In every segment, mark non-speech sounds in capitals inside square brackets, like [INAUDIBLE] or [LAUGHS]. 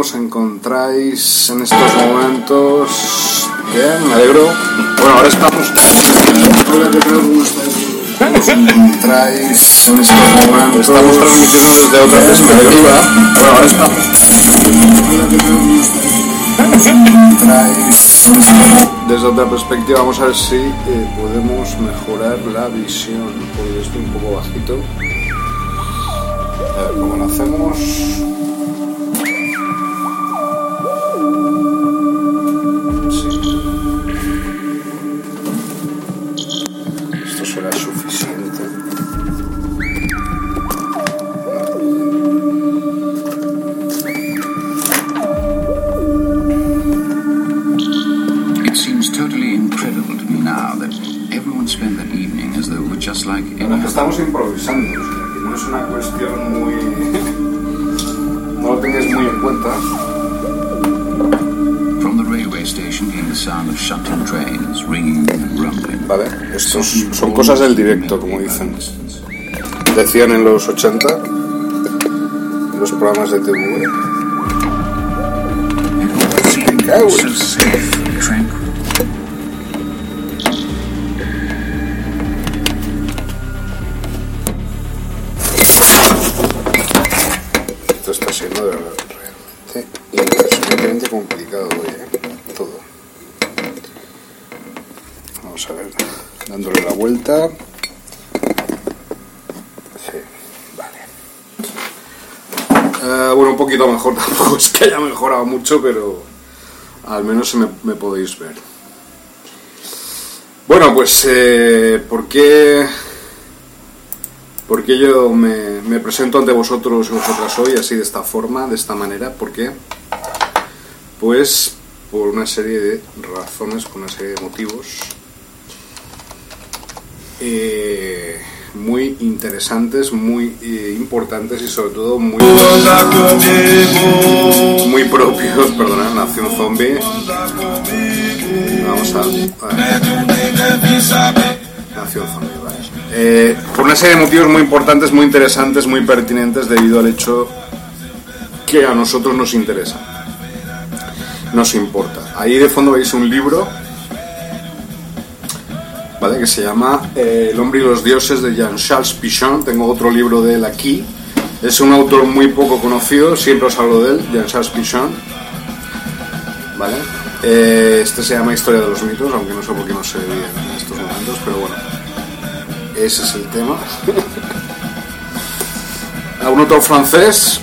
Os encontráis en estos momentos? Bien, me alegro. Bueno, ahora estamos. Hola, ¿qué tal? ¿Cómo estáis? ¿Cómo os encontráis en estos momentos? Estamos transmitiendo desde otra perspectiva. Bueno, ahora estamos. Hola, ¿qué tal? ¿Cómo estáis? ¿Cómo os encontráis? Desde otra perspectiva, vamos a ver si eh, podemos mejorar la visión. Porque estoy un poco bajito. A ver cómo lo hacemos. Sí. Son cosas del directo, como dicen. Decían en los 80, en los programas de TV. Mejorado mucho, pero al menos me, podéis ver. Bueno, pues, eh, ¿por qué ¿Por qué yo me, presento ante vosotros y vosotras hoy así de esta forma, de esta manera? ¿Por qué? Pues por una serie de razones, por una serie de motivos eh, muy interesantes, muy eh, importantes y sobre todo muy, muy propios, perdonad, Nación Zombie. Vamos a... Nación Zombie, vale. Eh, por una serie de motivos muy importantes, muy interesantes, muy pertinentes debido al hecho que a nosotros nos interesa, nos importa. Ahí de fondo veis un libro, ¿vale? Que se llama eh, El hombre y los dioses de Jean-Charles Pichon. Tengo otro libro de él aquí. Es un autor muy poco conocido, siempre os hablo de él, Jean-Charles Pichon. ¿Vale? Eh, este se llama Historia de los mitos, aunque no sé por qué no se ve en estos momentos, pero bueno. Ese es el tema. A [LAUGHS] un autor francés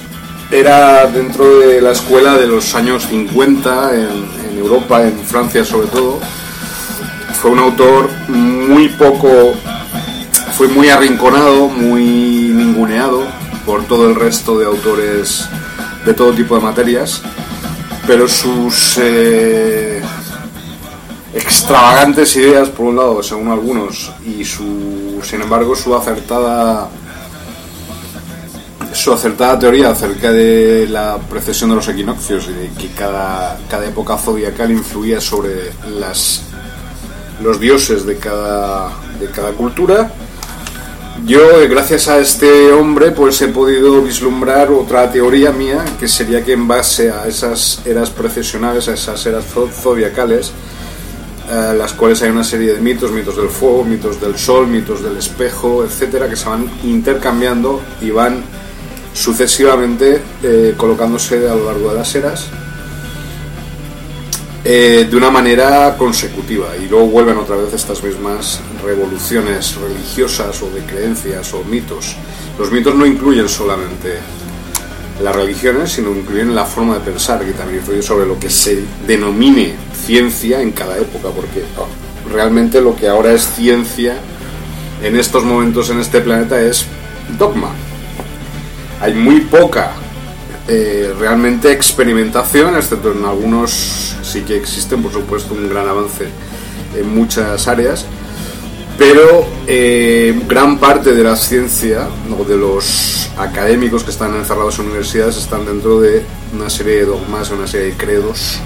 era dentro de la escuela de los años 50 en, en Europa, en Francia sobre todo. Fue un autor muy poco, fue muy arrinconado, muy ninguneado por todo el resto de autores de todo tipo de materias, pero sus eh, extravagantes ideas, por un lado, según algunos, y su, sin embargo, su acertada su acertada teoría acerca de la precesión de los equinoccios y de que cada, cada época zodiacal influía sobre las, los dioses de cada, de cada cultura. Yo, eh, gracias a este hombre, pues he podido vislumbrar otra teoría mía, que sería que en base a esas eras precesionales, a esas eras zodiacales, eh, las cuales hay una serie de mitos, mitos del fuego, mitos del sol, mitos del espejo, etcétera, que se van intercambiando y van sucesivamente eh, colocándose a lo largo de las eras eh, de una manera consecutiva y luego vuelven otra vez estas mismas revoluciones religiosas o de creencias o mitos. Los mitos no incluyen solamente las religiones, sino incluyen la forma de pensar, que también influye sobre lo que se denomine ciencia en cada época, porque oh, realmente lo que ahora es ciencia en estos momentos en este planeta es dogma hay muy poca eh, realmente experimentación, excepto en algunos sí que existen, por supuesto, un gran avance en muchas áreas, pero eh, gran parte de la ciencia o de los académicos que están encerrados en universidades están dentro de una serie de dogmas, una serie de credos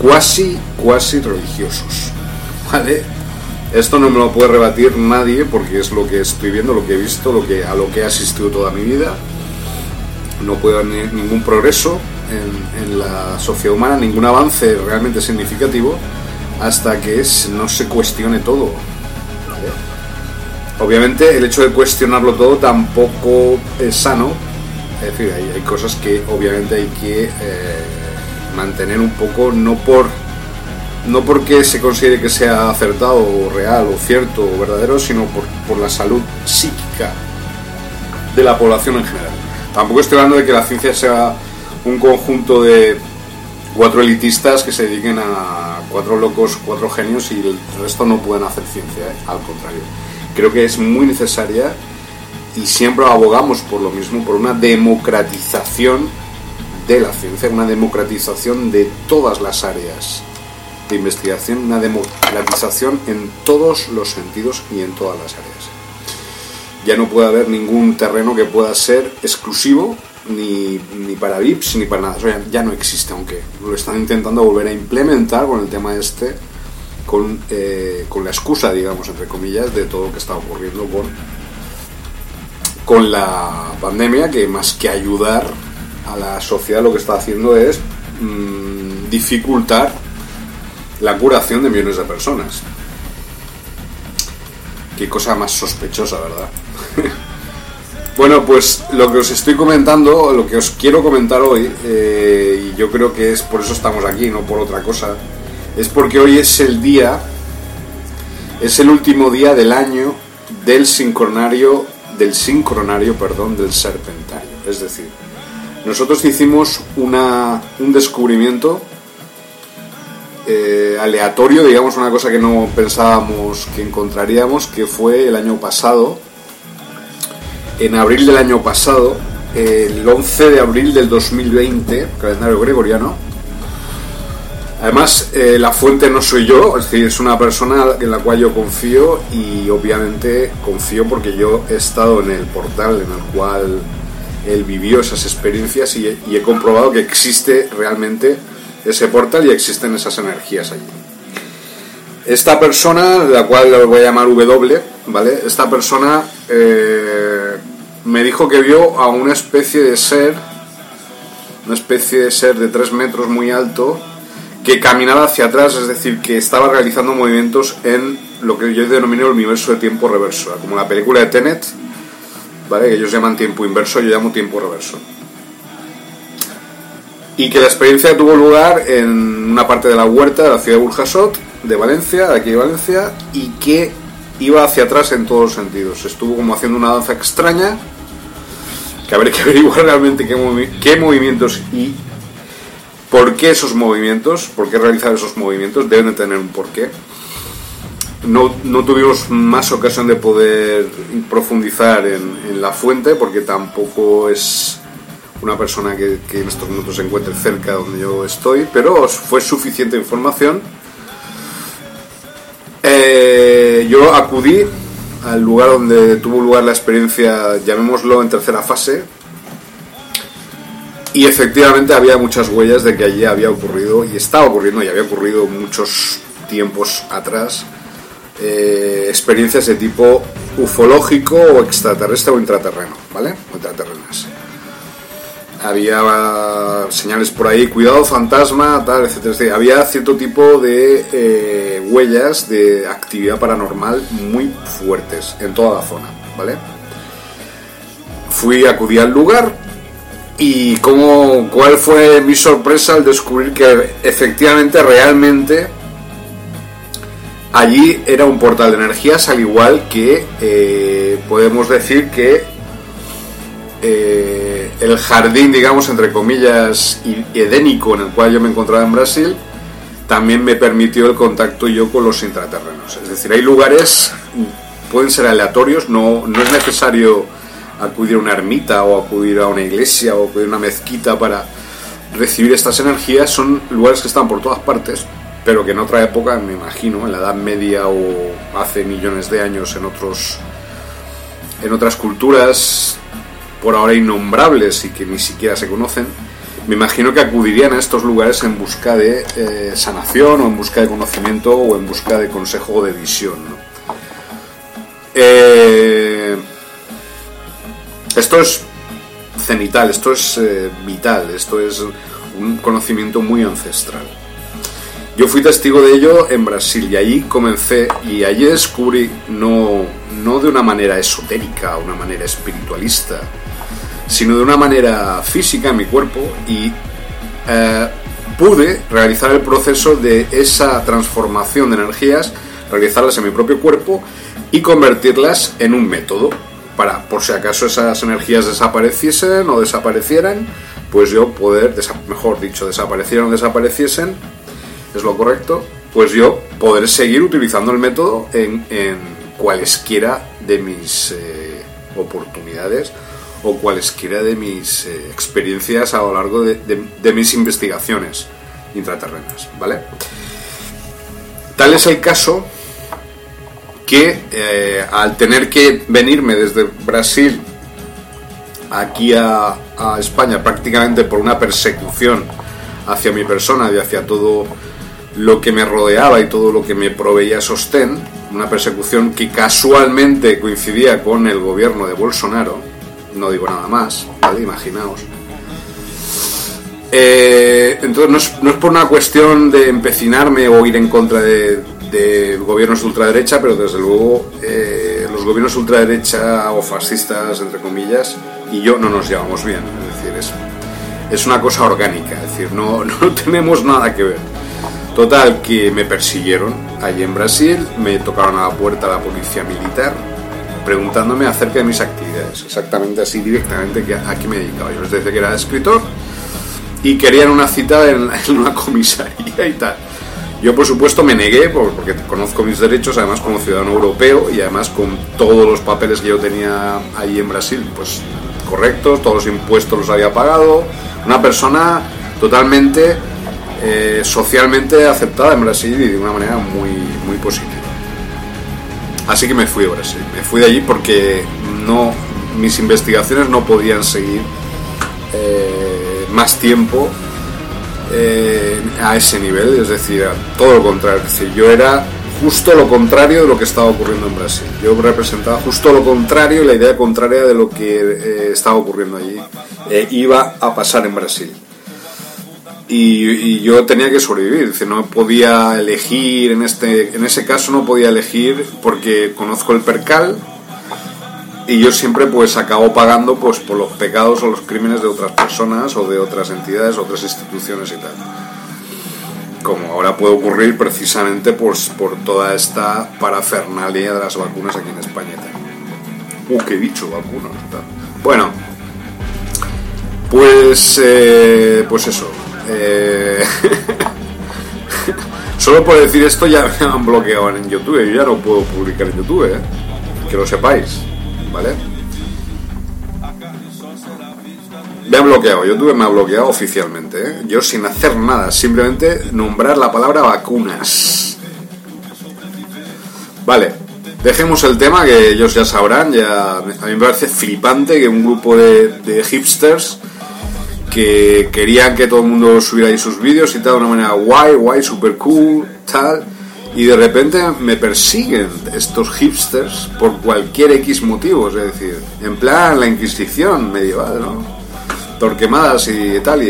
cuasi, cuasi religiosos. [LAUGHS] ¿Vale? Esto no me lo puede rebatir nadie porque es lo que estoy viendo, lo que he visto, lo que, a lo que he asistido toda mi vida. No puede haber ningún progreso en, la sociedad humana, ningún avance realmente significativo hasta que no se cuestione todo. Obviamente el hecho de cuestionarlo todo tampoco es sano. Es decir, hay, cosas que obviamente hay que eh, mantener un poco, no por no porque se considere que sea acertado o real o cierto o verdadero, sino por, por, la salud psíquica de la población en general. Tampoco estoy hablando de que la ciencia sea un conjunto de cuatro elitistas que se dediquen a cuatro locos, cuatro genios y el resto no pueden hacer ciencia, ¿eh? al contrario. Creo que es muy necesaria y siempre abogamos por lo mismo, por una democratización de la ciencia, una democratización de todas las áreas de investigación, una democratización en todos los sentidos y en todas las áreas. Ya no puede haber ningún terreno que pueda ser exclusivo ni, ni para VIPs ni para nada. Eso ya, no existe, aunque lo están intentando volver a implementar con el tema este, con, eh, con la excusa, digamos, entre comillas, de todo lo que está ocurriendo con, con la pandemia, que más que ayudar a la sociedad lo que está haciendo es mm, dificultar la curación de millones de personas. Qué cosa más sospechosa, ¿verdad? [LAUGHS] bueno, pues lo que os estoy comentando, lo que os quiero comentar hoy, eh, y yo creo que es por eso estamos aquí, no por otra cosa, es porque hoy es el día, es el último día del año del sincronario, del sincronario, perdón, del serpentario. Es decir, nosotros hicimos una, un descubrimiento eh, aleatorio, digamos, una cosa que no pensábamos que encontraríamos, que fue el año pasado, en abril del año pasado, el 11 de abril del 2020, calendario gregoriano. Además, eh, la fuente no soy yo, es decir, es una persona en la cual yo confío y obviamente confío porque yo he estado en el portal en el cual él vivió esas experiencias y he comprobado que existe realmente ese portal y existen esas energías allí. Esta persona, la cual la voy a llamar W, ¿vale? Esta persona eh, me dijo que vio a una especie de ser, una especie de ser de 3 metros muy alto, que caminaba hacia atrás, es decir, que estaba realizando movimientos en lo que yo denomino el universo de tiempo reverso, como la película de Tenet, ¿vale? que ellos llaman tiempo inverso, yo llamo tiempo reverso y que la experiencia tuvo lugar en una parte de la huerta de la ciudad de Burjasot, de Valencia, aquí de Valencia, y que iba hacia atrás en todos los sentidos. Estuvo como haciendo una danza extraña, que habría que averiguar realmente qué, movimientos y por qué esos movimientos, por qué realizar esos movimientos, deben de tener un porqué. No, no tuvimos más ocasión de poder profundizar en, en la fuente porque tampoco es una persona que, en estos momentos se encuentre cerca donde yo estoy, pero fue suficiente información Eh, yo acudí al lugar donde tuvo lugar la experiencia, llamémoslo en tercera fase, y efectivamente había muchas huellas de que allí había ocurrido, y estaba ocurriendo, y había ocurrido muchos tiempos atrás, eh, experiencias de tipo ufológico o extraterrestre o intraterreno, ¿vale? O intraterrenas. Había señales por ahí, cuidado, fantasma, tal, etcétera, etcétera. Había cierto tipo de eh, huellas de actividad paranormal muy fuertes en toda la zona, ¿vale? Fui, acudí al lugar y cómo, cuál fue mi sorpresa al descubrir que efectivamente, realmente, allí era un portal de energías al igual que eh, podemos decir que eh, el jardín, digamos, entre comillas, edénico en el cual yo me encontraba en Brasil, también me permitió el contacto yo con los intraterrenos. Es decir, hay lugares, pueden ser aleatorios, no, no es necesario acudir a una ermita o acudir a una iglesia o acudir a una mezquita para recibir estas energías, son lugares que están por todas partes, pero que en otra época, me imagino, en la Edad Media o hace millones de años en otros en otras culturas por ahora innombrables y que ni siquiera se conocen, me imagino que acudirían a estos lugares en busca de eh, sanación o en busca de conocimiento o en busca de consejo o de visión. Eh, esto es cenital, esto es eh, vital, esto es un conocimiento muy ancestral. Yo fui testigo de ello en Brasil y allí comencé y allí descubrí no, no de una manera esotérica, una manera espiritualista, sino de una manera física en mi cuerpo y eh, pude realizar el proceso de esa transformación de energías, realizarlas en mi propio cuerpo y convertirlas en un método para, por si acaso esas energías desapareciesen o desaparecieran, pues yo poder, mejor dicho, desaparecieran o desapareciesen, es lo correcto, pues yo poder seguir utilizando el método en, en cualesquiera de mis eh, oportunidades o cualesquiera de mis eh, experiencias a lo largo de, de- de mis investigaciones intraterrenas, ¿vale? Tal es el caso que eh, al tener que venirme desde Brasil aquí a, a España prácticamente por una persecución hacia mi persona y hacia todo lo que me rodeaba y todo lo que me proveía sostén, una persecución que casualmente coincidía con el gobierno de Bolsonaro, no digo nada más, ¿vale? Imaginaos. Eh, entonces no es, por una cuestión de empecinarme o ir en contra de, gobiernos de ultraderecha, pero desde luego eh, los gobiernos ultraderecha o fascistas, entre comillas, y yo no nos llevamos bien. Es decir, es, es una cosa orgánica, es decir, no, [LAUGHS] no tenemos nada que ver. Total, que me persiguieron allí en Brasil, me tocaron a la puerta la policía militar preguntándome acerca de mis actividades, exactamente así directamente a qué me dedicaba. Yo les decía que era escritor y querían una cita [LAUGHS] en, una comisaría y tal. Yo por supuesto me negué por- porque conozco mis derechos, además como ciudadano europeo y además con todos los papeles que yo tenía allí en Brasil, pues correctos, todos los impuestos los había pagado, una persona totalmente eh, socialmente aceptada en Brasil y de una manera muy, muy positiva. Así que me fui a Brasil, me fui de allí porque no, mis investigaciones no podían seguir eh, más tiempo eh, a ese nivel, es decir, todo lo contrario. Es decir, yo era justo lo contrario de lo que estaba ocurriendo en Brasil. Yo representaba justo lo contrario, la idea contraria de lo que eh, estaba ocurriendo allí. iba a pasar en Brasil. Y, yo tenía que sobrevivir, no podía elegir, en, este, en ese caso no podía elegir porque conozco el percal, y yo siempre pues acabo pagando pues por los pecados o los crímenes de otras personas o de otras entidades, otras instituciones y tal. Como ahora puede ocurrir precisamente pues, por toda esta parafernalia de las vacunas aquí en España. Uh, qué dicho, vacunas. Bueno, pues, eh, pues eso. Eh, [LAUGHS] Solo por decir esto ya me han bloqueado en YouTube. Yo ya no puedo publicar en YouTube, ¿eh? que lo sepáis, ¿vale? Me han bloqueado, YouTube me ha bloqueado oficialmente, ¿eh? yo sin hacer nada, simplemente nombrar la palabra vacunas. Vale, dejemos el tema que ellos ya sabrán. Ya, a mí me parece flipante que un grupo de hipsters que querían que todo el mundo subiera ahí sus vídeos y tal de una manera guay, guay, super cool, tal. Y de repente me persiguen estos hipsters por cualquier X motivo, es decir, en plan la Inquisición medieval, ¿no? Torquemadas y tal.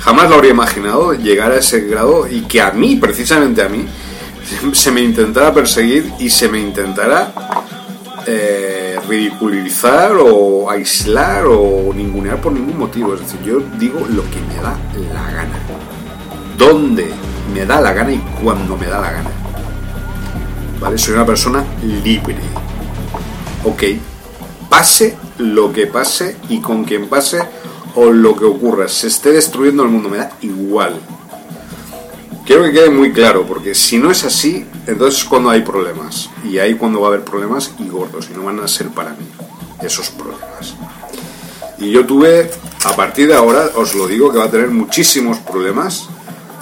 Jamás lo habría imaginado llegar a ese grado y que a mí, precisamente a mí, [LAUGHS] se me intentara perseguir y se me intentara eh, ridiculizar o aislar o ningunear por ningún motivo. Es decir, yo digo lo que me da la gana. ¿Dónde me da la gana y cuando me da la gana? ¿Vale? Soy una persona libre. Ok. Pase lo que pase y con quien pase o lo que ocurra. Se esté destruyendo el mundo, me da igual. Quiero que quede muy claro, porque si no es así, entonces es cuando hay problemas. Y ahí cuando va a haber problemas y gordos, y no van a ser para mí esos problemas. Y yo tuve, a partir de ahora, os lo digo, que va a tener muchísimos problemas,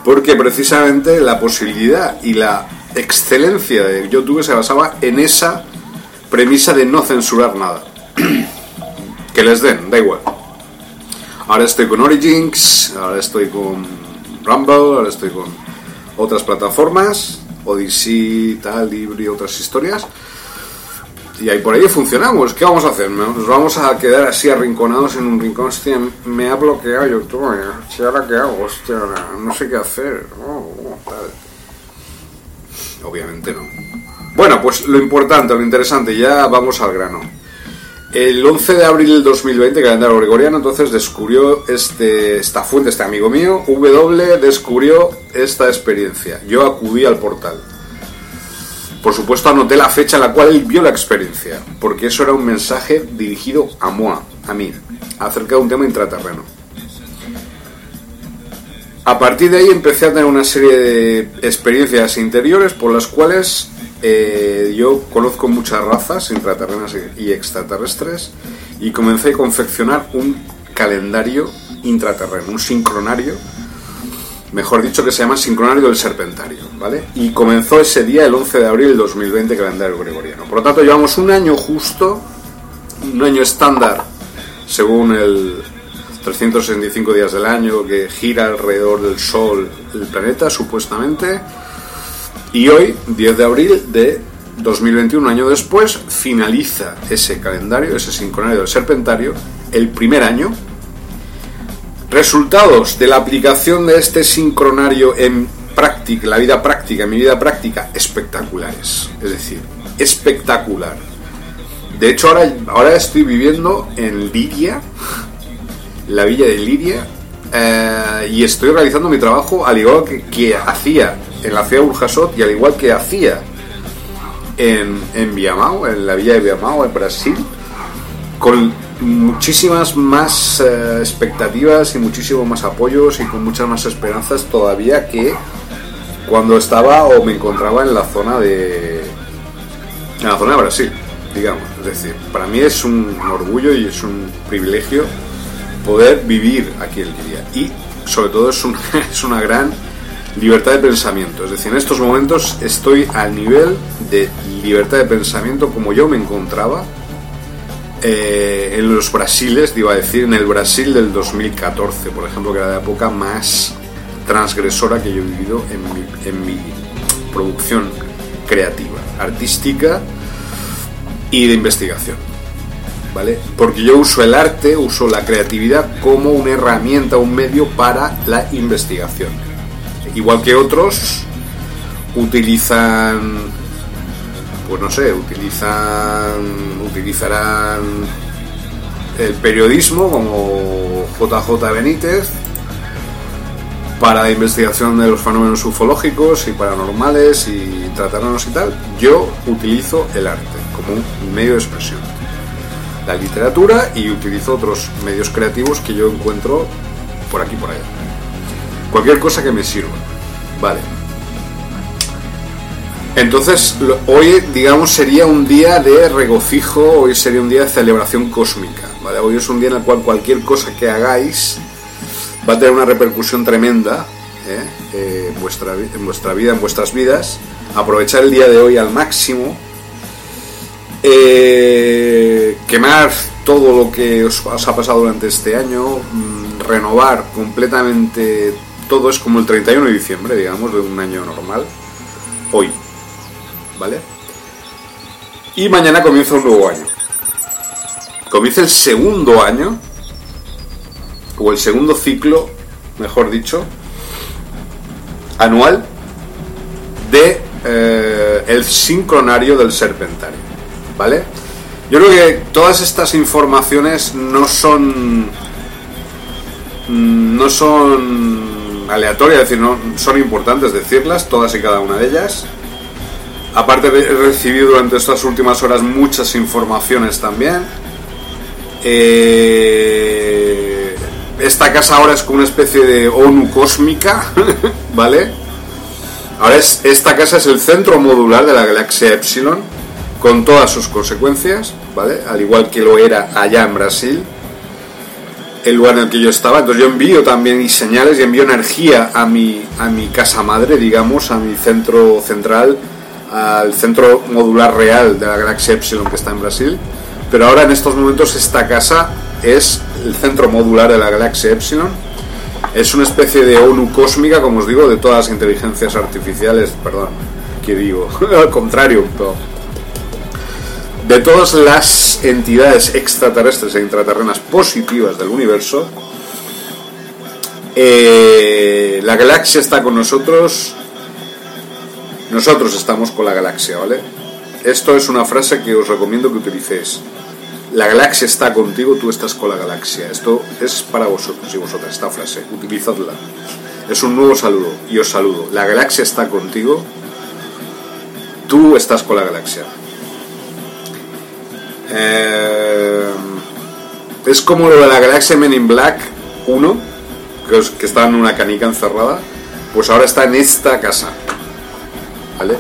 porque precisamente la posibilidad y la excelencia de YouTube se basaba en esa premisa de no censurar nada. [CLEARS THROAT] que les den, da igual. Ahora estoy con Origins, ahora estoy con Rumble, ahora estoy con otras plataformas, Odyssey, tal, Libri, otras historias. Y ahí por ahí funcionamos. ¿Qué vamos a hacer? ¿Nos vamos a quedar así arrinconados en un rincón? Hostia, me ha bloqueado YouTube. ¿Y ahora qué hago? Hostia, no sé qué hacer. Obviamente no. Bueno, pues lo importante, lo interesante, ya vamos al grano. El 11 de abril del 2020, calendario gregoriano, entonces descubrió este, esta fuente, este amigo mío, W, descubrió esta experiencia. Yo acudí al portal. Por supuesto, anoté la fecha en la cual él vio la experiencia, porque eso era un mensaje dirigido a Moa, a mí, acerca de un tema intraterreno. A partir de ahí empecé a tener una serie de experiencias interiores por las cuales eh, yo conozco muchas razas intraterrenas y extraterrestres y comencé a confeccionar un calendario intraterreno, un sincronario, mejor dicho que se llama sincronario del serpentario, ¿vale? Y comenzó ese día, el 11 de abril del 2020, calendario gregoriano. Por lo tanto, llevamos un año justo, un año estándar, según el 365 días del año que gira alrededor del Sol el planeta, supuestamente y hoy, 10 de abril de 2021, un año después, finaliza ese calendario, ese sincronario del serpentario, el primer año. Resultados de la aplicación de este sincronario en práctica, la vida práctica, en mi vida práctica, espectaculares. Es decir, espectacular. De hecho, ahora, ahora estoy viviendo en Lidia, la villa de Lidia, eh, y estoy realizando mi trabajo al igual que, que hacía en la ciudad de Burjasot y al igual que hacía en, en Viamão, en la villa de Viamão, en Brasil, con muchísimas más eh, expectativas y muchísimos más apoyos y con muchas más esperanzas todavía que cuando estaba o me encontraba en la zona de la zona de Brasil, digamos. Es decir, para mí es un orgullo y es un privilegio poder vivir aquí el día. Y sobre todo es, un, [LAUGHS] es una gran libertad de pensamiento. Es decir, en estos momentos estoy al nivel de libertad de pensamiento como yo me encontraba eh, en los Brasiles, iba a decir, en el Brasil del 2014, por ejemplo, que era la época más transgresora que yo he vivido en mi, en mi producción creativa, artística y de investigación. ¿Vale? Porque yo uso el arte, uso la creatividad como una herramienta, un medio para la investigación igual que otros, utilizan, pues no sé, utilizan, utilizarán el periodismo como JJ Benítez para la investigación de los fenómenos ufológicos y paranormales y tratarnos y tal. Yo utilizo el arte como un medio de expresión. La literatura y utilizo otros medios creativos que yo encuentro por aquí por allá. Cualquier cosa que me sirva. Vale. Entonces, hoy, digamos, sería un día de regocijo, hoy sería un día de celebración cósmica. ¿vale? Hoy es un día en el cual cualquier cosa que hagáis va a tener una repercusión tremenda ¿eh? Eh, en, vuestra, en vuestra vida, en vuestras vidas, aprovechar el día de hoy al máximo, eh, quemar todo lo que os, os ha pasado durante este año, mm, renovar completamente todo, es como el 31 de diciembre, digamos, de un año normal, hoy, ¿vale? Y mañana comienza un nuevo año. Comienza el segundo año, o el segundo ciclo, mejor dicho, anual de eh, el sincronario del serpentario, ¿vale? Yo creo que todas estas informaciones no son no son aleatorias, es decir, no son importantes decirlas, todas y cada una de ellas. Aparte he recibido durante estas últimas horas muchas informaciones también. Eh, esta casa ahora es como una especie de ONU cósmica, [LAUGHS] ¿vale? Ahora es, esta casa es el centro modular de la galaxia Epsilon, con todas sus consecuencias, ¿vale? Al igual que lo era allá en Brasil, el lugar en el que yo estaba. Entonces yo envío también señales y envío energía a mi, a mi casa madre, digamos, a mi centro central, al centro modular real de la galaxia Epsilon que está en Brasil. Pero ahora en estos momentos esta casa es el centro modular de la galaxia Epsilon. Es una especie de ONU cósmica, como os digo, de todas las inteligencias artificiales, perdón, que digo, [LAUGHS] al contrario, pero de todas las entidades extraterrestres e intraterrenas positivas del universo, eh, la galaxia está con nosotros, nosotros estamos con la galaxia, ¿vale? Esto es una frase que os recomiendo que utilicéis. La galaxia está contigo, tú estás con la galaxia. Esto es para vosotros y vosotras, esta frase. Utilizadla. Es un nuevo saludo y os saludo. La galaxia está contigo, tú estás con la galaxia. Eh, es como lo de la galaxia Men in Black 1, que, que estaba en una canica encerrada, pues ahora está en esta casa. ¿Vale?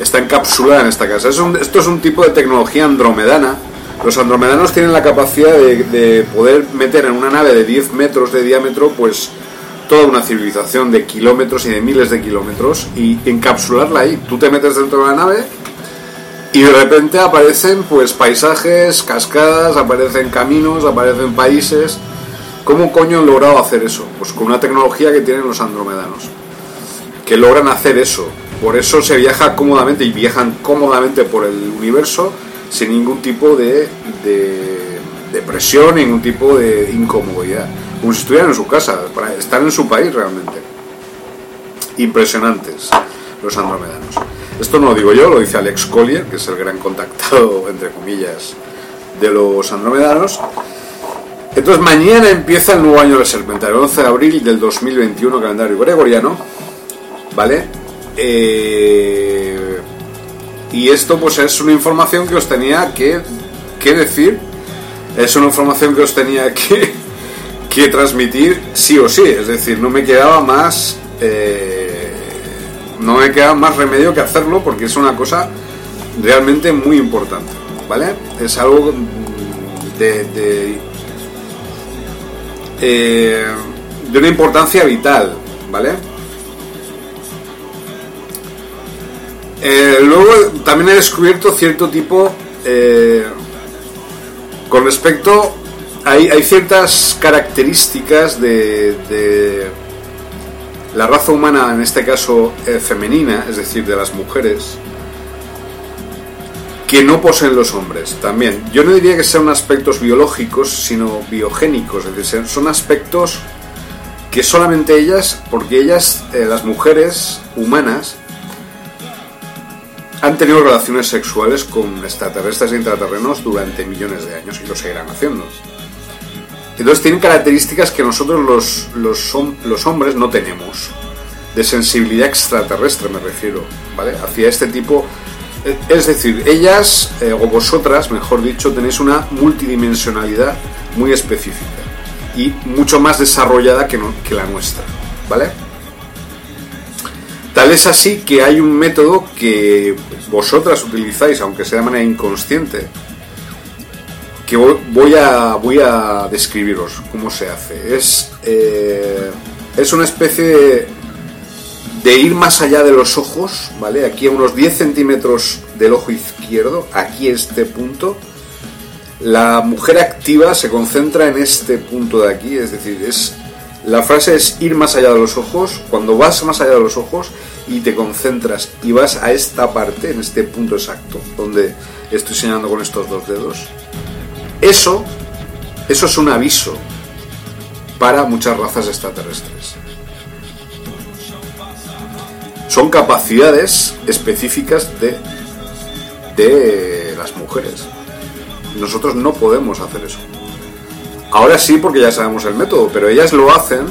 Está encapsulada en esta casa. Es un- esto es un tipo de tecnología andromedana. Los andromedanos tienen la capacidad de, de poder meter en una nave de 10 metros de diámetro, pues toda una civilización de kilómetros y de miles de kilómetros y encapsularla ahí. Tú te metes dentro de la nave y de repente aparecen pues paisajes, cascadas, aparecen caminos, aparecen países. ¿Cómo coño han logrado hacer eso? Pues con una tecnología que tienen los andromedanos. Que logran hacer eso. Por eso se viaja cómodamente y viajan cómodamente por el universo sin ningún tipo de, de, de presión, ningún tipo de incomodidad. Como si estuvieran en su casa, estar en su país realmente. Impresionantes los andromedanos. Esto no lo digo yo, lo dice Alex Collier, que es el gran contactado, entre comillas, de los andromedanos. Entonces mañana empieza el nuevo año del Serpentario, el 11 de abril del 2021, calendario gregoriano, ¿vale? Eh, y esto pues es una información que os tenía que, que decir, es una información que os tenía [LAUGHS] que, que transmitir sí o sí, es decir, no me quedaba más... eh, no me queda más remedio que hacerlo porque es una cosa realmente muy importante, ¿vale? Es algo de, de, eh, una importancia vital, ¿vale? Eh, luego también he descubierto cierto tipo eh, con respecto hay, hay ciertas características de la raza humana, en este caso eh, femenina, es decir, de las mujeres, que no poseen los hombres también. Yo no diría que sean aspectos biológicos, sino biogénicos, es decir, son aspectos que solamente ellas, porque ellas, eh, las mujeres humanas, han tenido relaciones sexuales con extraterrestres e intraterrenos durante millones de años y lo seguirán haciendo. Entonces tienen características que nosotros los, los, hom- los hombres no tenemos. De sensibilidad extraterrestre me refiero, ¿vale? Hacia este tipo... eh, Es decir, ellas, eh, o vosotras, mejor dicho, tenéis una multidimensionalidad muy específica y mucho más desarrollada que, que la nuestra, ¿vale? Tal es así que hay un método que vosotras utilizáis, aunque sea de manera inconsciente, que voy- a, voy a describiros cómo se hace. Es, eh, es una especie de, de ir más allá de los ojos, ¿vale? Aquí a unos 10 centímetros del ojo izquierdo, aquí este punto, la mujer activa se concentra en este punto de aquí, es decir, es la frase es ir más allá de los ojos, cuando vas más allá de los ojos y te concentras y vas a esta parte, en este punto exacto, donde estoy señalando con estos dos dedos, eso, eso es un aviso para muchas razas extraterrestres. Son capacidades específicas de, de las mujeres. Nosotros no podemos hacer eso. Ahora sí porque ya sabemos el método, pero ellas lo hacen,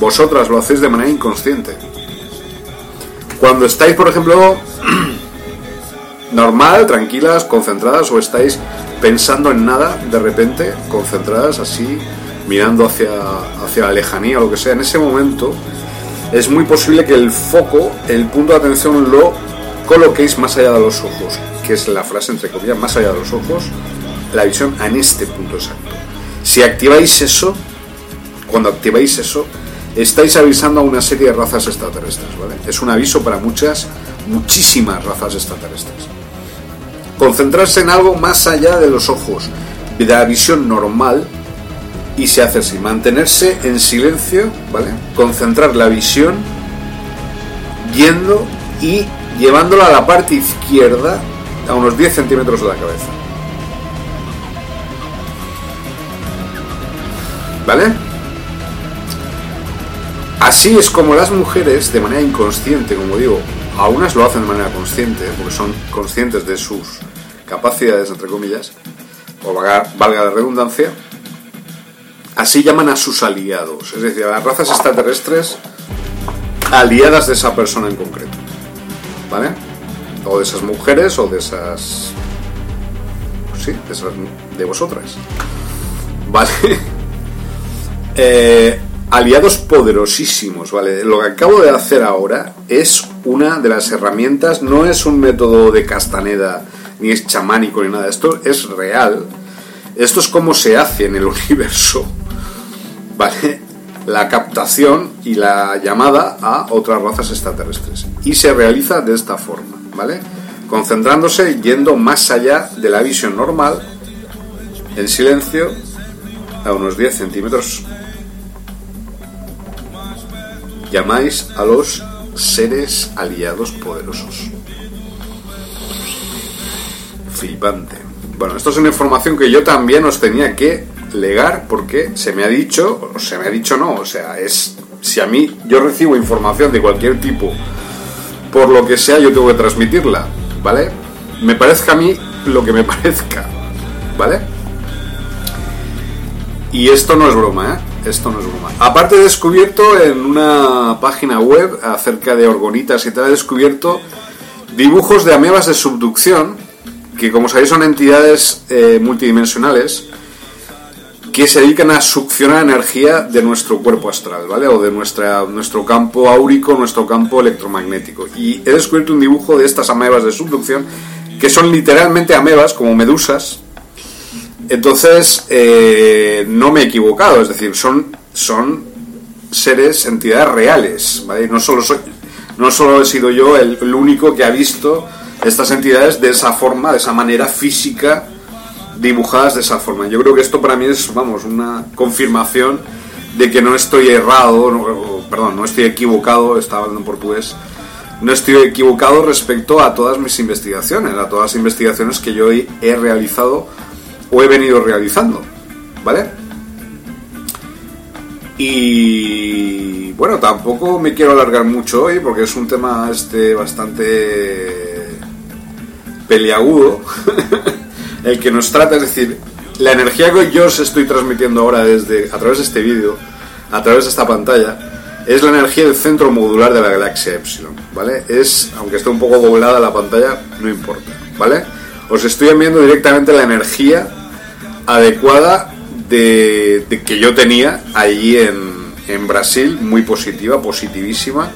vosotras lo hacéis de manera inconsciente. Cuando estáis, por ejemplo, [CLEARS THROAT] normal, tranquilas, concentradas o estáis pensando en nada, de repente, concentradas así, mirando hacia, hacia la lejanía o lo que sea, en ese momento es muy posible que el foco, el punto de atención lo coloquéis más allá de los ojos, que es la frase entre comillas, más allá de los ojos, la visión en este punto exacto. Si activáis eso, cuando activáis eso, estáis avisando a una serie de razas extraterrestres. Es un aviso para muchas, muchísimas razas extraterrestres. Concentrarse en algo más allá de los ojos, de la visión normal, y se hace así, mantenerse en silencio, ¿vale? Concentrar la visión yendo y llevándola a la parte izquierda a unos 10 centímetros de la cabeza. ¿Vale? Así es como las mujeres, de manera inconsciente, como digo, a unas lo hacen de manera consciente, porque son conscientes de sus capacidades, entre comillas, o valga, valga la redundancia, así llaman a sus aliados, es decir, a las razas extraterrestres aliadas de esa persona en concreto, ¿vale? O de esas mujeres o de esas... Sí, de, esas, de vosotras, ¿vale? [LAUGHS] Eh, aliados poderosísimos, ¿vale? Lo que acabo de hacer ahora es una de las herramientas, no es un método de Castaneda, ni es chamánico, ni nada, esto es real. Esto es como se hace en el [LAUGHS] universo, ¿vale? La captación y la llamada a otras razas extraterrestres. Y se realiza de esta forma, ¿vale? Concentrándose, yendo más allá de la visión normal, en silencio, a unos 10 centímetros llamáis a los seres aliados poderosos. Flipante. Bueno, esto es una información que yo también os tenía que legar porque se me ha dicho, o se me ha dicho no, o sea, es si a mí yo recibo información de cualquier tipo, por lo que sea, yo tengo que transmitirla, ¿vale? Me parezca a mí lo que me [LAUGHS] parezca, ¿vale? Y esto no es broma, ¿eh? Esto no es broma. Aparte he descubierto en una página web acerca de orgonitas y tal, he descubierto dibujos de amebas de subducción, que como sabéis son entidades eh, multidimensionales que se dedican a succionar energía de nuestro cuerpo astral, ¿vale? O de nuestra, nuestro campo áurico, nuestro campo electromagnético. Y he descubierto un dibujo de estas amebas de subducción que son literalmente amebas, como medusas, entonces, eh, no me he equivocado, es decir, son, son seres, entidades reales. No solo, soy, no solo he sido yo el, único que ha visto estas entidades de esa forma, de esa manera física, dibujadas de esa forma. Yo creo que esto para mí es, vamos, una confirmación de que no estoy errado, perdón, no estoy equivocado, estaba hablando en portugués, no estoy equivocado respecto a todas mis investigaciones, a todas las investigaciones que yo he realizado o he venido realizando, ¿vale? Y bueno, tampoco me quiero alargar mucho hoy porque es un tema este bastante peliagudo [LAUGHS] el que nos trata, es decir, la energía que yo os estoy transmitiendo ahora desde a través de este vídeo, a través de esta pantalla, es la energía del centro modular de la galaxia Epsilon, ¿vale? Es, aunque esté un poco doblada la pantalla, no importa, ¿vale? Os estoy enviando directamente la energía adecuada de, que yo tenía allí en, en, Brasil, muy positiva, positivísima,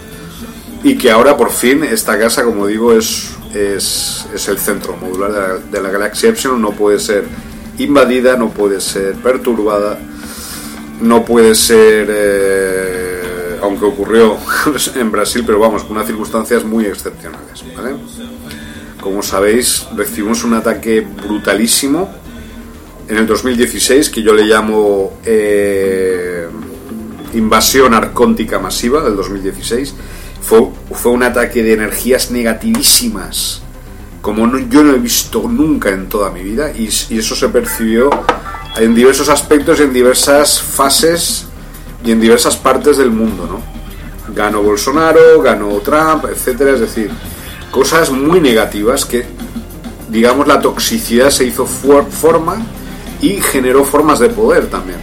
y que ahora por fin esta casa, como digo, es, es, es el centro modular de la, de la, galaxia Epsilon, no puede ser invadida, no puede ser perturbada, no puede ser... Eh, aunque ocurrió [LAUGHS] en Brasil, pero vamos, con unas circunstancias muy excepcionales. Como sabéis, recibimos un ataque brutalísimo en el 2016 que yo le llamo eh, invasión arcóntica masiva del 2016. Fue, fue un ataque de energías negativísimas como no- yo no he visto nunca en toda mi vida y, y eso se percibió en diversos aspectos en diversas fases y en diversas partes del mundo, ¿no? Ganó Bolsonaro, ganó Trump, etcétera, es decir, cosas muy negativas que, digamos, la toxicidad se hizo for- forma y generó formas de poder también.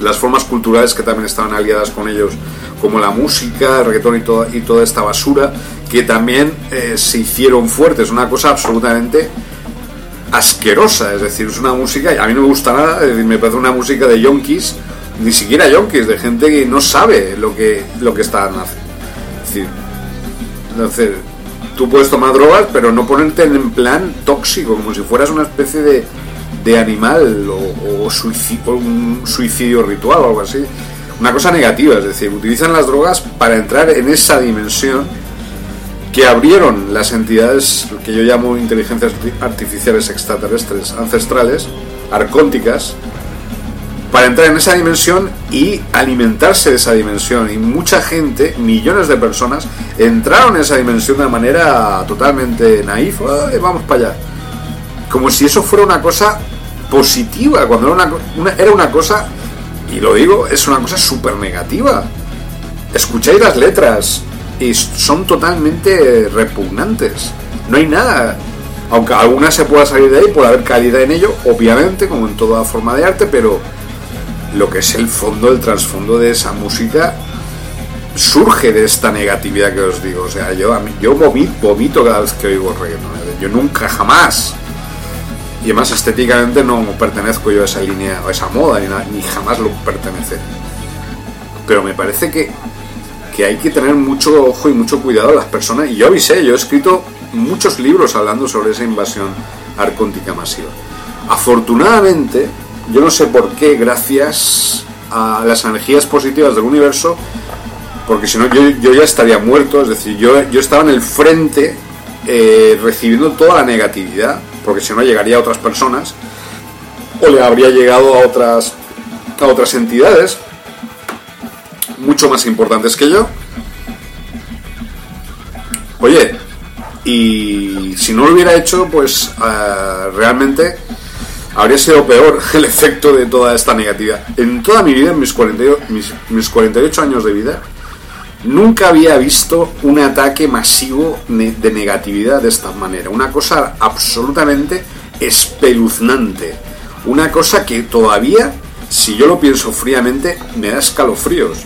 Las formas culturales que también estaban aliadas con ellos, como la música, el reggaetón y toda, y toda esta basura, que también eh, se hicieron fuertes, una cosa absolutamente asquerosa, es decir, es una música, a mí no me gusta nada, decir, me parece una música de yonkis, ni siquiera yonkis, de gente que no sabe lo que, lo que están haciendo. Es decir, entonces, tú puedes tomar drogas, pero no ponerte en plan tóxico, como si fueras una especie de, de animal o, o un suicidio ritual o algo así. Una cosa negativa, es decir, utilizan las drogas para entrar en esa dimensión que abrieron las entidades que yo llamo inteligencias arti- artificiales extraterrestres ancestrales, arcónticas, para entrar en esa dimensión y alimentarse de esa dimensión. Y mucha gente, millones de personas, entraron en esa dimensión de manera totalmente naif. "Ay, vamos para allá. Como si eso fuera una cosa positiva, cuando era una, una- era una cosa, y lo digo, es una cosa súper negativa. Escucháis las letras y son totalmente repugnantes. No hay nada. Aunque alguna se pueda salir de ahí, puede haber calidad en ello, obviamente, como en toda forma de arte, pero lo que es el fondo, el trasfondo de esa música surge de esta negatividad que os digo. O sea, yo, yo vomito, vomito cada vez que oigo reggaeton. Yo nunca, jamás. Y además estéticamente no pertenezco yo a esa línea, a esa moda, ni, ni jamás lo pertenece. Pero me parece que, que hay que tener mucho ojo y mucho cuidado a las personas. Y yo avisé, yo he escrito muchos libros hablando sobre esa invasión arcóntica masiva. Afortunadamente, yo no sé por qué, gracias a las energías positivas del universo, porque si no yo, yo ya estaría muerto, es decir, yo, yo estaba en el frente eh, recibiendo toda la negatividad, porque si no llegaría a otras personas, o le habría llegado a otras, a otras entidades mucho más importantes que yo. Oye, y si no lo hubiera hecho, pues ah, realmente habría sido peor [LAUGHS] el efecto de toda esta negatividad. En toda mi vida, en mis 48, mis, mis 48 años de vida, nunca había visto un ataque masivo de negatividad de esta manera. Una cosa absolutamente espeluznante. Una cosa que todavía, si yo lo pienso fríamente, me da escalofríos.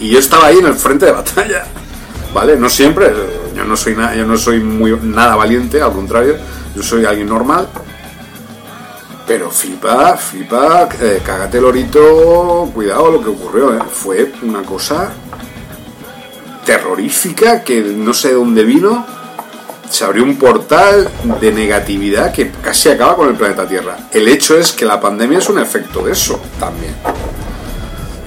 Y yo estaba ahí en el frente de batalla. ¿Vale? No siempre, yo no soy, yo no soy muy, nada valiente, al contrario, yo soy alguien normal. Pero flipa, flipa, eh, cágate lorito, cuidado lo que ocurrió, eh. fue una cosa terrorífica que no sé de dónde vino. Se abrió un portal de negatividad que casi acaba con el planeta Tierra. El hecho es que la pandemia es un efecto de eso también.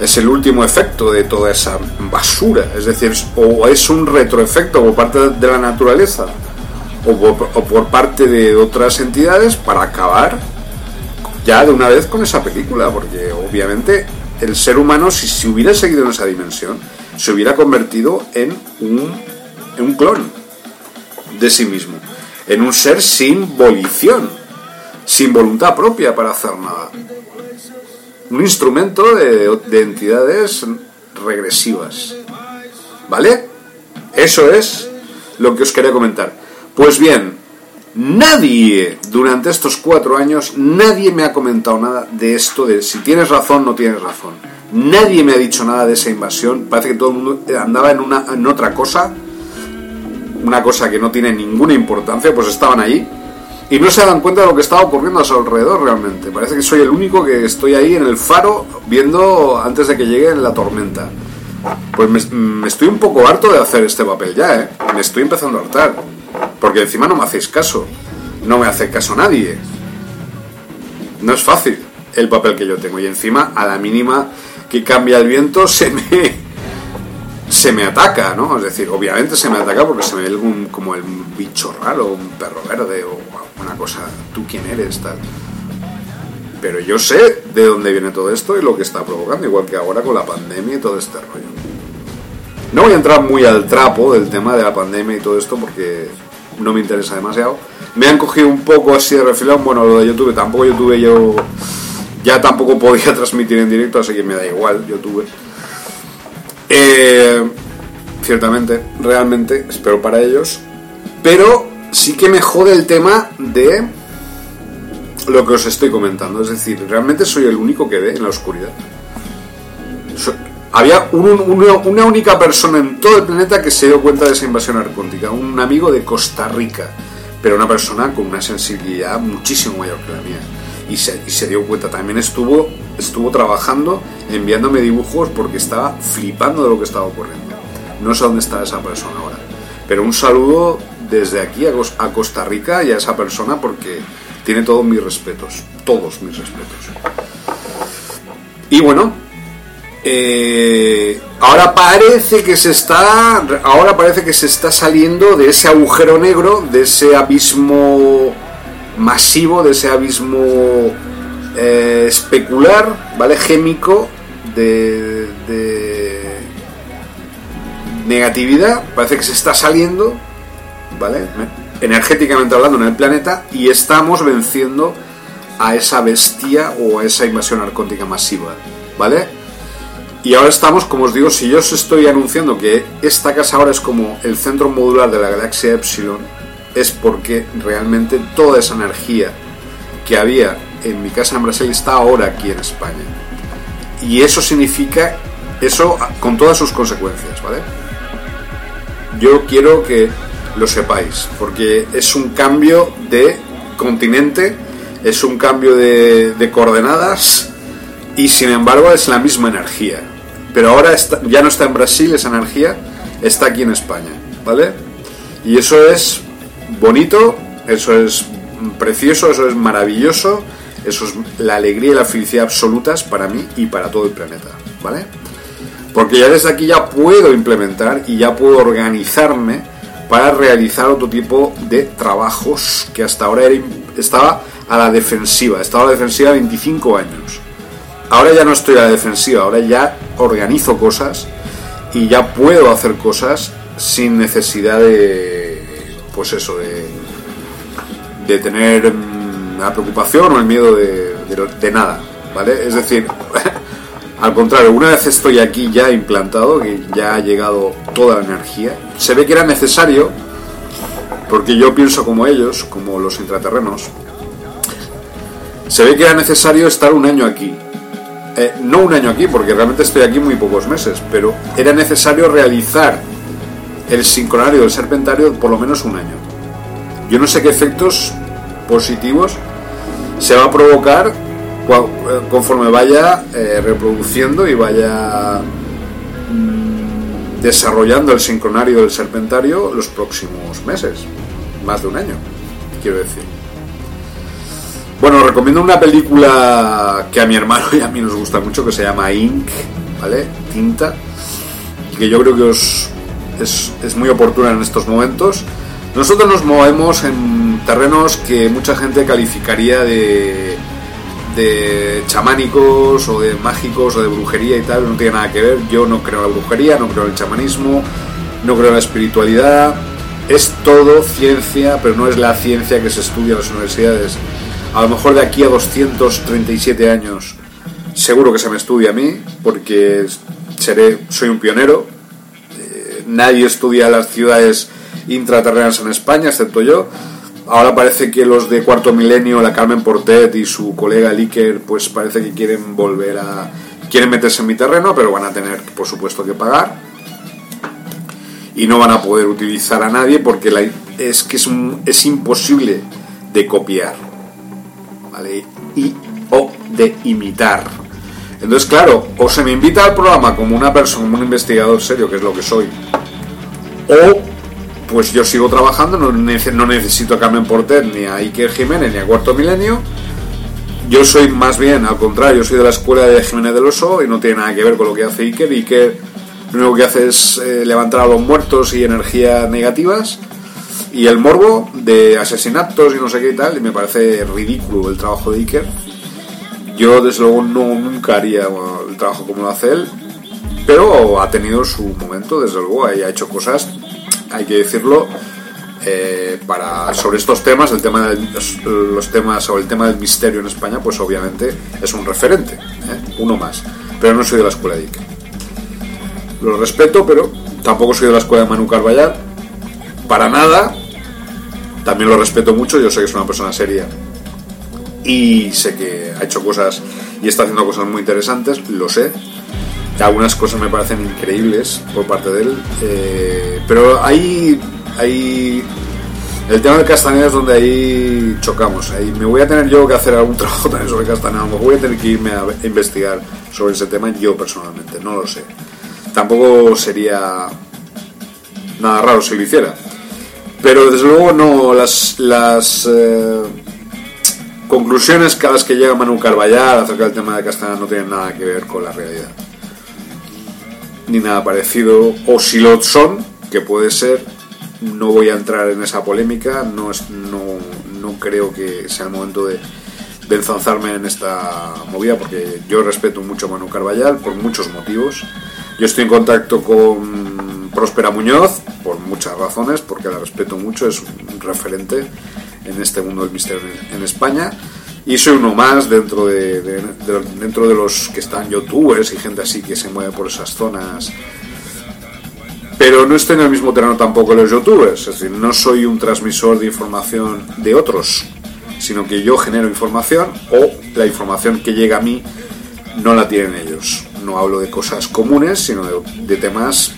Es el último efecto de toda esa basura. Es decir, o es un retroefecto por parte de la naturaleza o por parte de otras entidades para acabar ya de una vez con esa película, porque obviamente el ser humano, si se hubiera seguido en esa dimensión, se hubiera convertido en un, en un clon de sí mismo, en un ser sin volición, sin voluntad propia para hacer nada. Un instrumento de entidades regresivas. ¿Vale? Eso es lo que os quería comentar. Pues bien, Nadie durante estos cuatro años, nadie me ha comentado nada de esto, de si tienes razón, no tienes razón. Nadie me ha dicho nada de esa invasión. Parece que todo el mundo andaba en, una, en otra cosa, una cosa que no tiene ninguna importancia, pues estaban ahí y no se dan cuenta de lo que estaba ocurriendo a su alrededor realmente. Parece que soy el único que estoy ahí en el faro viendo antes de que llegue la tormenta. Pues me, me estoy un poco harto de hacer este papel ya, ¿eh? Me estoy empezando a hartar. Porque encima no me hacéis caso. No me hace caso nadie. No es fácil el papel que yo tengo. Y encima, a la mínima que cambia el viento se me se me ataca, ¿no? Es decir, obviamente se me ataca porque se me ve algún, como el bicho raro, un perro verde o una cosa, tú quién eres, tal. Pero yo sé de dónde viene todo esto y lo que está provocando, igual que ahora con la pandemia y todo este rollo. No voy a entrar muy al trapo del tema de la pandemia y todo esto porque no me interesa demasiado. Me han cogido un poco así de refilón, bueno, lo de YouTube, tampoco YouTube yo ya tampoco podía [LAUGHS] transmitir en directo, así que me da igual YouTube. Eh, ciertamente, realmente, espero para ellos. Pero sí que me jode el tema de lo que os estoy comentando. Es decir, realmente soy el único que ve en la oscuridad. Había una, única persona en todo el planeta que se dio cuenta de esa invasión arcóntica. Un amigo de Costa Rica. Pero una persona con una sensibilidad muchísimo mayor que la mía. Y se, y se dio cuenta. También estuvo, estuvo trabajando, enviándome dibujos porque estaba flipando de lo que estaba ocurriendo. No sé dónde está esa persona ahora. Pero un saludo desde aquí a Costa Rica y a esa persona porque tiene todos mis respetos, todos mis respetos. Y bueno, eh, ahora parece que se está, ahora parece que se está saliendo de ese agujero negro, de ese abismo masivo, de ese abismo eh, especular, vale, gémico de, de negatividad. Parece que se está saliendo, vale energéticamente hablando en el planeta y estamos venciendo a esa bestia o a esa invasión narcótica masiva, ¿vale? Y ahora estamos, como os digo, si yo os estoy anunciando que esta casa ahora es como el centro modular de la galaxia Epsilon, es porque realmente toda esa energía que había en mi casa en Brasil está ahora aquí en España. Y eso significa, eso con todas sus consecuencias, ¿vale? Yo quiero que lo sepáis, porque es un cambio de continente, es un cambio de, coordenadas y sin embargo es la misma energía. Pero ahora ya no está en Brasil esa energía, está aquí en España, ¿vale? Y eso es bonito, eso es precioso, eso es maravilloso, eso es la alegría y la felicidad absolutas para mí y para todo el planeta, ¿vale? Porque ya desde aquí ya puedo implementar y ya puedo organizarme para realizar otro tipo de trabajos que hasta ahora estaba a la defensiva, estaba a la defensiva 25 años. Ahora ya no estoy a la defensiva, ahora ya organizo cosas y ya puedo hacer cosas sin necesidad de, pues eso, de, de tener mm, la preocupación o el miedo de, nada, ¿vale? Es decir, [LAUGHS] Al contrario, una vez estoy aquí ya implantado, que ya ha llegado toda la energía, se ve que era necesario, porque yo pienso como ellos, como los intraterrenos, se ve que era necesario estar un año aquí. Eh, no un año aquí, porque realmente estoy aquí muy pocos meses, pero era necesario realizar el sincronario del serpentario por lo menos un año. Yo no sé qué efectos positivos se va a provocar eh, conforme vaya eh, reproduciendo y vaya mm, desarrollando el sincronario del serpentario los próximos meses, más de un año, quiero decir. Bueno, recomiendo una película que a mi hermano y a mí nos gusta mucho, que se llama Ink, ¿vale? Tinta, y que yo creo que os es, es muy oportuna en estos momentos. Nosotros nos movemos en terrenos que mucha gente calificaría de de chamánicos o de mágicos o de brujería y tal, no tiene nada que ver. Yo no creo en la brujería, no creo en el chamanismo, no creo en la espiritualidad. Es todo ciencia, pero no es la ciencia que se estudia en las universidades. A lo mejor de aquí a 237 años seguro que se me estudia a mí, porque seré, soy un pionero. Eh, nadie estudia las ciudades intraterrenas en España, excepto yo Ahora parece que los de cuarto milenio, la Carmen Portet y su colega Licker, pues parece que quieren volver a. quieren meterse en mi terreno, pero van a tener, por supuesto, que pagar. Y no van a poder utilizar a nadie porque es que es, es imposible de copiar. Y, o de imitar. Entonces, claro, o se me invita al programa como una persona, como un investigador serio, que es lo que soy, o pues yo sigo trabajando, no, necesito a Carmen Porter, ni a Iker Jiménez, ni a Cuarto Milenio. yo soy más bien, al contrario, soy de la escuela de Jiménez del Oso y no tiene nada que ver con lo que hace Iker. Iker lo único que hace es eh, levantar a los muertos y energías negativas. Y el morbo de asesinatos y no sé qué y tal, y me parece ridículo el trabajo de Iker. Yo, desde luego, no, nunca haría el trabajo como lo hace él, pero ha tenido su momento, desde luego, y ha hecho cosas, hay que decirlo, eh, para sobre estos temas, el tema del, los, temas sobre el tema del misterio en España, pues obviamente es un referente, ¿eh? uno más. Pero no soy de la escuela de Iker. Lo respeto, pero tampoco soy de la escuela de Manu Carballar. Para nada. También lo respeto mucho, yo sé que es una persona seria. Y sé que ha hecho cosas y está haciendo cosas muy interesantes, lo sé. Algunas cosas me parecen increíbles por parte de él. eh, pero hay, hay. El tema de Castaneda es donde ahí chocamos. Ahí me voy a tener yo que hacer algún [LAUGHS] trabajo también sobre Castaneda. Voy a tener que irme a investigar sobre ese tema yo personalmente, no lo sé. Tampoco sería nada raro si lo hiciera. Pero desde luego no, las, las eh, conclusiones a las que llega Manu Carballar acerca del tema de Castaneda no tienen nada que ver con la realidad. Ni nada parecido. O si lo son, que puede ser, no voy a entrar en esa polémica, no, es, no, no creo que sea el momento de, de enzarzarme en esta movida porque yo respeto mucho a Manu Carballar por muchos motivos. Yo estoy en contacto con Próspera Muñoz por muchas razones, porque la respeto mucho, es un referente en este mundo del misterio en, España. Y soy uno más dentro de, de- de- dentro de los que están youtubers y gente así que se mueve por esas zonas. Pero no estoy en el mismo terreno tampoco que los youtubers, es decir, no soy un transmisor de información de otros, sino que yo genero información o la información que llega a mí no la tienen ellos. No hablo de cosas comunes, sino de, de temas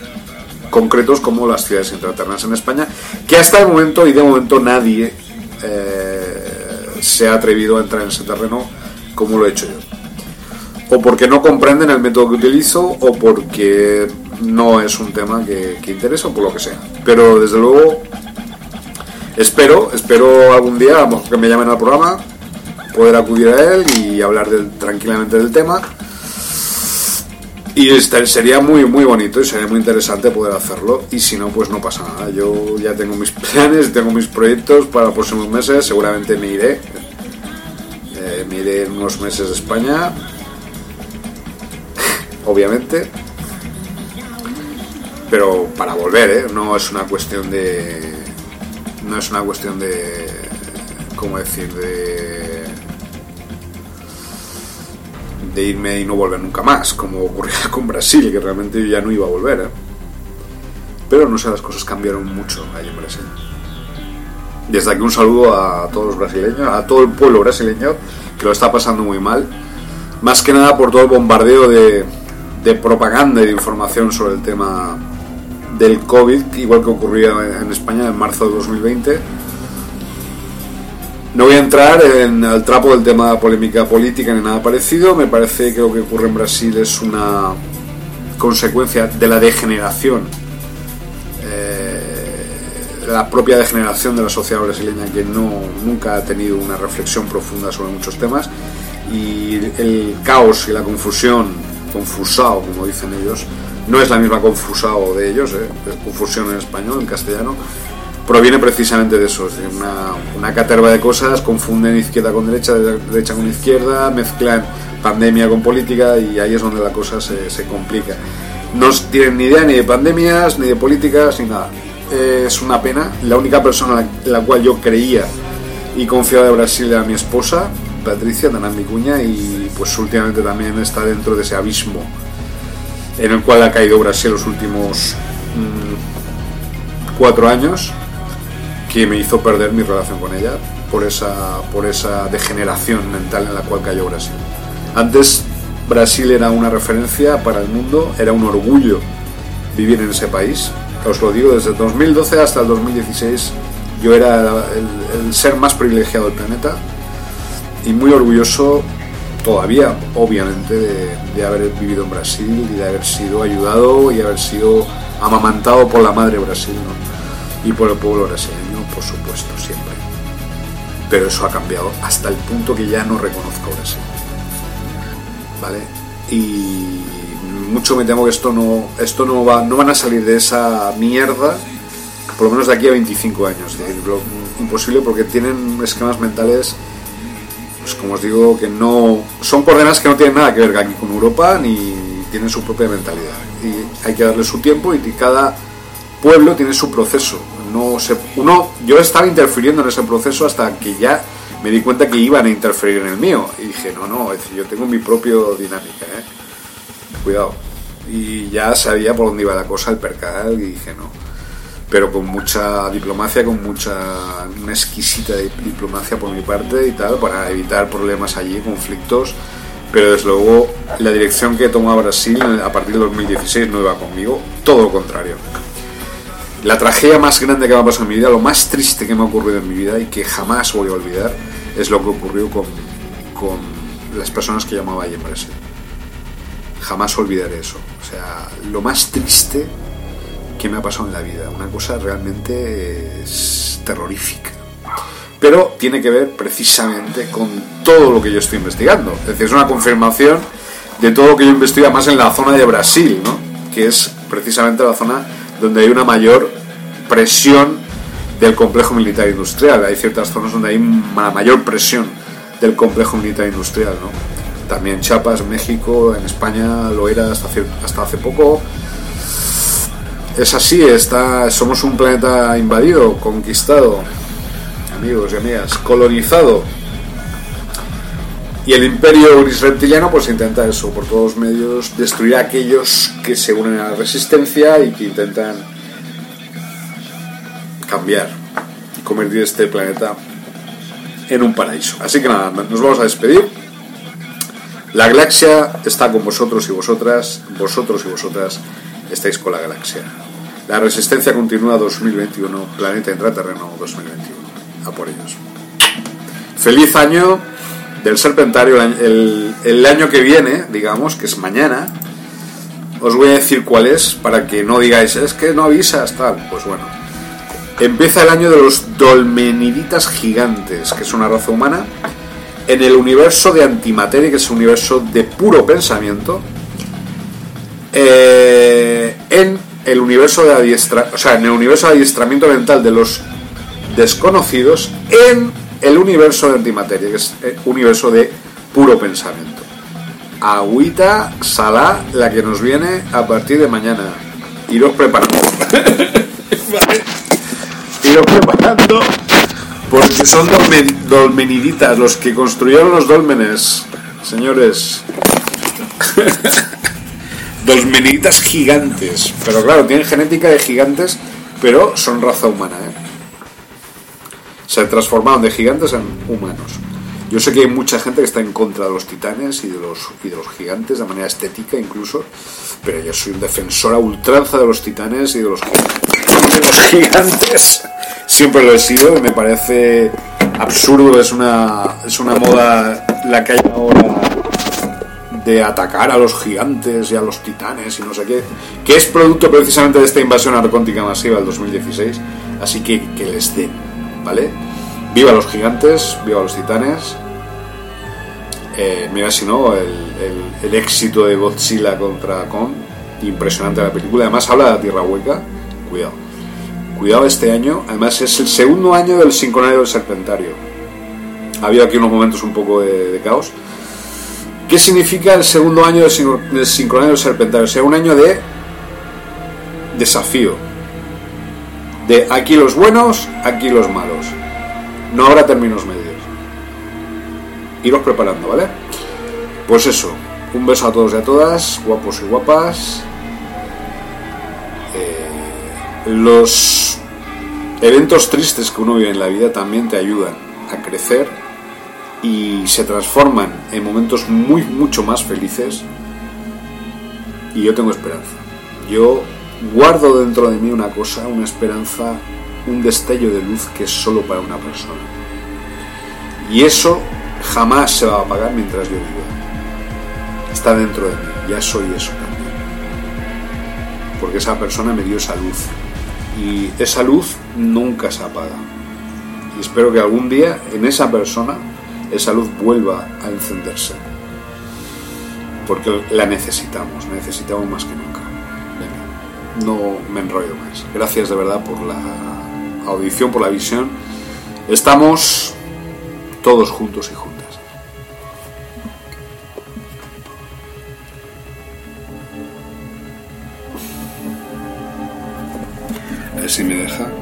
concretos como las ciudades intraternas en España, que hasta el momento y de momento nadie eh, se ha atrevido a entrar en ese terreno como lo he hecho yo. O porque no comprenden el método que utilizo o porque no es un tema que, que interesa o por lo que sea. Pero desde luego espero, espero algún día, que me llamen al programa, poder acudir a él y hablar tranquilamente del tema. Y este- sería muy muy bonito y sería muy interesante poder hacerlo. Y si no, pues no pasa nada. Yo ya tengo mis [LAUGHS] planes, tengo mis proyectos para los próximos meses. Seguramente me iré. Eh, me iré en unos meses de España. [LAUGHS] Obviamente. Pero para volver, ¿eh? No es una cuestión de. No es una cuestión de. ¿Cómo decir? De de irme y no volver nunca más, como ocurría [LAUGHS] con Brasil, que realmente yo ya no iba a volver. ¿eh? Pero no sé, las cosas cambiaron mucho allí en Brasil. Desde aquí un saludo a todos los brasileños, a todo el pueblo brasileño, que lo está pasando muy mal. Más que nada por todo el bombardeo de, de propaganda y de información sobre el tema del COVID, igual que ocurría en España en marzo de 2020. No voy a entrar en el trapo del tema de la polémica política ni nada parecido. Me parece que lo que ocurre en Brasil es una consecuencia de la degeneración, eh, la propia degeneración de la sociedad brasileña que no, nunca ha tenido una reflexión profunda sobre muchos temas y el caos y la confusión, confusao como dicen ellos, no es la misma confusao de ellos, eh, es confusión en español, en castellano, proviene precisamente de eso, es decir, una, una caterva de cosas, confunden izquierda con derecha, derecha con izquierda, mezclan pandemia con política y ahí es donde la cosa se, se complica. No tienen ni idea ni de pandemias, ni de políticas, ni nada. Es una pena. La única persona en la cual yo creía y confiaba de Brasil era mi esposa, Patricia Tanán Vicuña, y pues últimamente también está dentro de ese abismo en el cual ha caído Brasil los últimos mm, cuatro años que me hizo perder mi relación con ella por esa, por esa degeneración mental en la cual cayó Brasil. Antes Brasil era una referencia para el mundo, era un orgullo vivir en ese país. Os lo digo, desde 2012 hasta el 2016 yo era el, el ser más privilegiado del planeta y muy orgulloso todavía, obviamente, de, de haber vivido en Brasil y de haber sido ayudado y haber sido amamantado por la madre Brasil ¿no? y por el pueblo brasileño. Pero eso ha cambiado hasta el punto que ya no reconozco Brasil. ¿Vale? Y mucho me temo que esto no, esto no, va, no van a salir de esa mierda, por lo menos de aquí a 25 años. Es imposible porque tienen esquemas mentales, pues como os digo, que no son coordenadas que no tienen nada que ver aquí con Europa ni tienen su propia mentalidad. Y hay que darle su tiempo y cada pueblo tiene su proceso. No uno, yo estaba interfiriendo en ese proceso hasta que ya me di cuenta que iban a interferir en el mío. Y dije, no, no, es decir, yo tengo mi propio dinámica, ¿eh? cuidado. Y ya sabía por dónde iba la cosa, el percal, y dije no. Pero con mucha diplomacia, con mucha, una exquisita di- diplomacia por mi parte y tal, para evitar problemas allí, conflictos. Pero desde luego, la dirección que toma Brasil a partir del 2016 no iba conmigo, todo lo contrario. La tragedia más grande que me ha pasado en mi vida, lo más triste que me ha ocurrido en mi vida y que jamás voy a olvidar, es lo que ocurrió con, con las personas que llamaba allí en Brasil jamás olvidaré eso. O sea, lo más triste que me ha pasado en la vida. Una cosa realmente eh, es terrorífica. Pero tiene que ver precisamente con todo lo que yo estoy investigando. Es decir, es una confirmación de todo lo que yo investigo, más en la zona de Brasil, ¿no? que es precisamente la zona donde hay una mayor presión del complejo militar industrial. Hay ciertas zonas donde hay una mayor presión del complejo militar industrial. ¿no? También Chiapas, México, en España lo era hasta hace, hasta hace poco. Es así, está, somos un planeta invadido, conquistado, amigos y amigas, colonizado. Y el imperio gris reptiliano pues intenta eso, por todos medios, destruir a aquellos que se unen a la resistencia y que intentan cambiar y convertir este planeta en un paraíso. Así que nada, nos vamos a despedir. La galaxia está con vosotros y vosotras, vosotros y vosotras estáis con la galaxia. La resistencia continúa 2021, planeta intraterreno 2021. A por ellos. Feliz año del Serpentario, el, el- año que viene, digamos, que es mañana. Os voy a decir cuál es para que no digáis, es que no avisas, tal. Pues bueno, empieza el año de los dolmeniditas gigantes, que es una raza humana en el universo de antimateria, que es un universo de puro pensamiento, eh, en el universo de adiestra, o sea, en el universo de adiestramiento mental de los desconocidos, en el universo de antimateria, que es el universo de puro pensamiento. Agüita, salá, la que nos viene a partir de mañana. Iros preparando. [LAUGHS] Vale. Iros preparando. Porque son dolme- dolmeniditas los que construyeron los dolmenes, señores. [LAUGHS] dolmeniditas gigantes. Pero claro, tienen genética de gigantes, pero son raza humana, ¿eh? Se transformaron de gigantes en humanos. Yo sé que hay mucha gente que está en contra de los titanes y de los, y de los gigantes, de manera estética incluso, pero yo soy un defensor a ultranza de los titanes y de los, [LAUGHS] de los gigantes. Siempre lo he sido y me parece absurdo, es una, es una moda la que hay ahora de atacar a los gigantes y a los titanes y no sé qué, que es producto precisamente de esta invasión arcóntica masiva del 2016, así que que les den, ¿vale? Viva los gigantes, viva los titanes. Eh, mira si no, el, éxito de Godzilla contra Kong, impresionante la película, además habla de la Tierra Hueca, cuidado. Cuidado este año, además es el segundo año del sincronario del serpentario. Ha habido aquí unos momentos un poco de- de caos. ¿Qué significa el segundo año del sincronario del serpentario? O sea, un año de desafío. De aquí los buenos, aquí los malos. No habrá términos medios. Iros preparando, ¿vale? Pues eso. Un beso a todos y a todas, guapos y guapas. Eh, los eventos tristes que uno vive en la vida también te ayudan a crecer y se transforman en momentos muy mucho más felices y yo tengo esperanza yo guardo dentro de mí una cosa una esperanza un destello de luz que es solo para una persona. Y eso jamás se va a apagar mientras yo viva. Está dentro de mí ya soy eso también. Porque esa persona me dio esa luz. Y esa luz nunca se apaga. Y espero que algún día en esa persona esa luz vuelva a encenderse. Porque la necesitamos, necesitamos más que nunca. No me enrollo más. Gracias de verdad por la audición, por la visión. Estamos todos juntos y juntas. A ver si me deja.